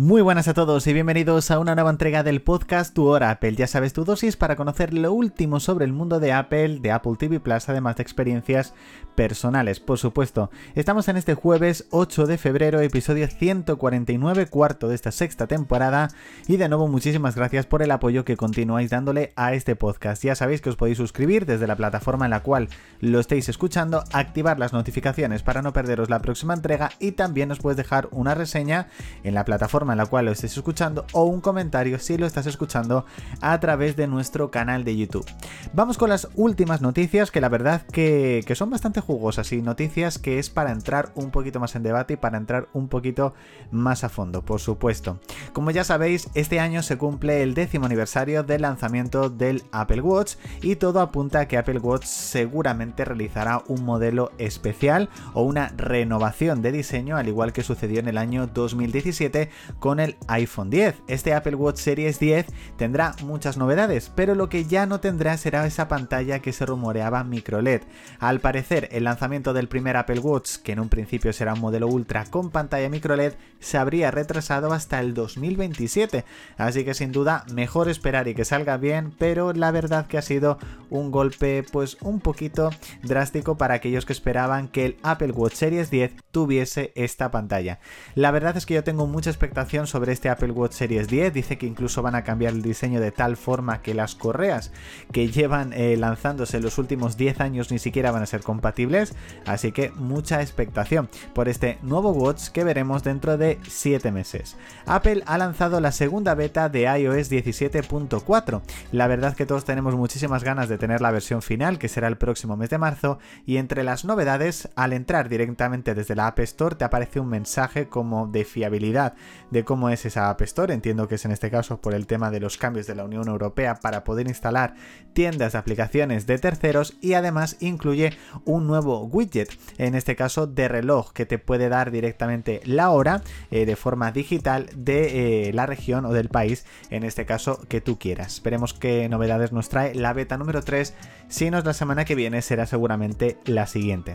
Muy buenas a todos y bienvenidos a una nueva entrega del podcast Tu Hora Apple. Ya sabes tu dosis para conocer lo último sobre el mundo de Apple, de Apple TV Plus, además de experiencias personales, por supuesto. Estamos en este jueves 8 de febrero, episodio 149, cuarto de esta sexta temporada. Y de nuevo, muchísimas gracias por el apoyo que continuáis dándole a este podcast. Ya sabéis que os podéis suscribir desde la plataforma en la cual lo estéis escuchando, activar las notificaciones para no perderos la próxima entrega y también os puedes dejar una reseña en la plataforma en la cual lo estés escuchando o un comentario si lo estás escuchando a través de nuestro canal de YouTube. Vamos con las últimas noticias que la verdad que, que son bastante jugosas y noticias que es para entrar un poquito más en debate y para entrar un poquito más a fondo, por supuesto. Como ya sabéis, este año se cumple el décimo aniversario del lanzamiento del Apple Watch y todo apunta a que Apple Watch seguramente realizará un modelo especial o una renovación de diseño al igual que sucedió en el año 2017 con el iPhone 10. Este Apple Watch Series 10 tendrá muchas novedades, pero lo que ya no tendrá será esa pantalla que se rumoreaba micro LED. Al parecer, el lanzamiento del primer Apple Watch, que en un principio será un modelo ultra con pantalla micro LED, se habría retrasado hasta el 2027. Así que sin duda, mejor esperar y que salga bien, pero la verdad que ha sido un golpe pues un poquito drástico para aquellos que esperaban que el Apple Watch Series 10 tuviese esta pantalla. La verdad es que yo tengo mucha expectativa sobre este Apple Watch Series 10. Dice que incluso van a cambiar el diseño de tal forma que las correas que llevan eh, lanzándose los últimos 10 años ni siquiera van a ser compatibles. Así que mucha expectación por este nuevo watch que veremos dentro de 7 meses. Apple ha lanzado la segunda beta de iOS 17.4. La verdad que todos tenemos muchísimas ganas de tener la versión final, que será el próximo mes de marzo. Y entre las novedades, al entrar directamente desde la App Store te aparece un mensaje como de fiabilidad de cómo es esa App Store. Entiendo que es en este caso por el tema de los cambios de la Unión Europea para poder instalar tiendas de aplicaciones de terceros y además incluye un nuevo widget, en este caso de reloj, que te puede dar directamente la hora eh, de forma digital de eh, la región o del país, en este caso que tú quieras. Esperemos qué novedades nos trae la beta número 3. Si no es la semana que viene, será seguramente la siguiente.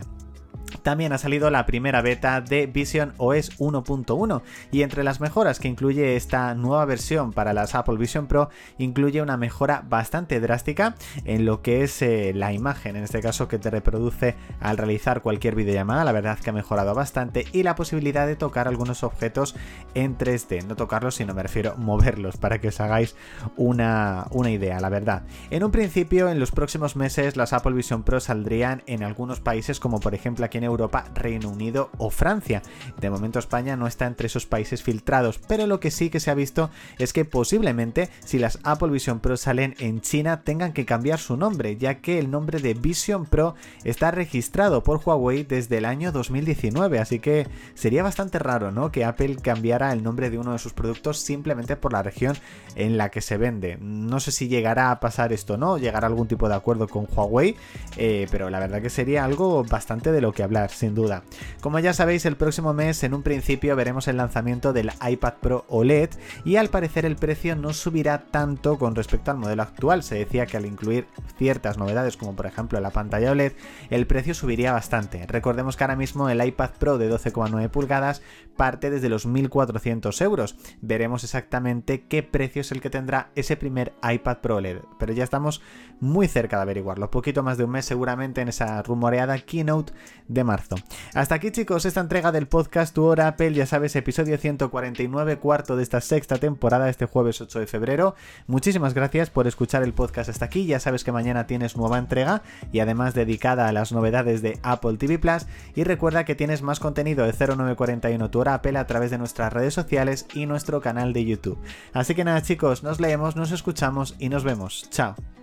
También ha salido la primera beta de Vision OS 1.1 y entre las mejoras que incluye esta nueva versión para las Apple Vision Pro incluye una mejora bastante drástica en lo que es eh, la imagen, en este caso que te reproduce al realizar cualquier videollamada, la verdad que ha mejorado bastante y la posibilidad de tocar algunos objetos en 3D, no tocarlos sino me refiero moverlos para que os hagáis una, una idea, la verdad. En un principio, en los próximos meses las Apple Vision Pro saldrían en algunos países como por ejemplo aquí en Europa Europa, Reino Unido o Francia. De momento España no está entre esos países filtrados, pero lo que sí que se ha visto es que posiblemente si las Apple Vision Pro salen en China tengan que cambiar su nombre, ya que el nombre de Vision Pro está registrado por Huawei desde el año 2019, así que sería bastante raro, ¿no? Que Apple cambiara el nombre de uno de sus productos simplemente por la región en la que se vende. No sé si llegará a pasar esto, ¿no? Llegará algún tipo de acuerdo con Huawei, eh, pero la verdad que sería algo bastante de lo que hablar sin duda. Como ya sabéis, el próximo mes en un principio veremos el lanzamiento del iPad Pro OLED y al parecer el precio no subirá tanto con respecto al modelo actual. Se decía que al incluir ciertas novedades como por ejemplo la pantalla OLED, el precio subiría bastante. Recordemos que ahora mismo el iPad Pro de 12,9 pulgadas parte desde los 1.400 euros. Veremos exactamente qué precio es el que tendrá ese primer iPad Pro OLED, pero ya estamos muy cerca de averiguarlo. Poquito más de un mes seguramente en esa rumoreada keynote de Hasta aquí chicos, esta entrega del podcast Tu Hora Apple, ya sabes, episodio 149, cuarto de esta sexta temporada, este jueves 8 de febrero. Muchísimas gracias por escuchar el podcast hasta aquí, ya sabes que mañana tienes nueva entrega y además dedicada a las novedades de Apple TV Plus y recuerda que tienes más contenido de 0941 Tu Hora Apple a través de nuestras redes sociales y nuestro canal de YouTube. Así que nada chicos, nos leemos, nos escuchamos y nos vemos. Chao.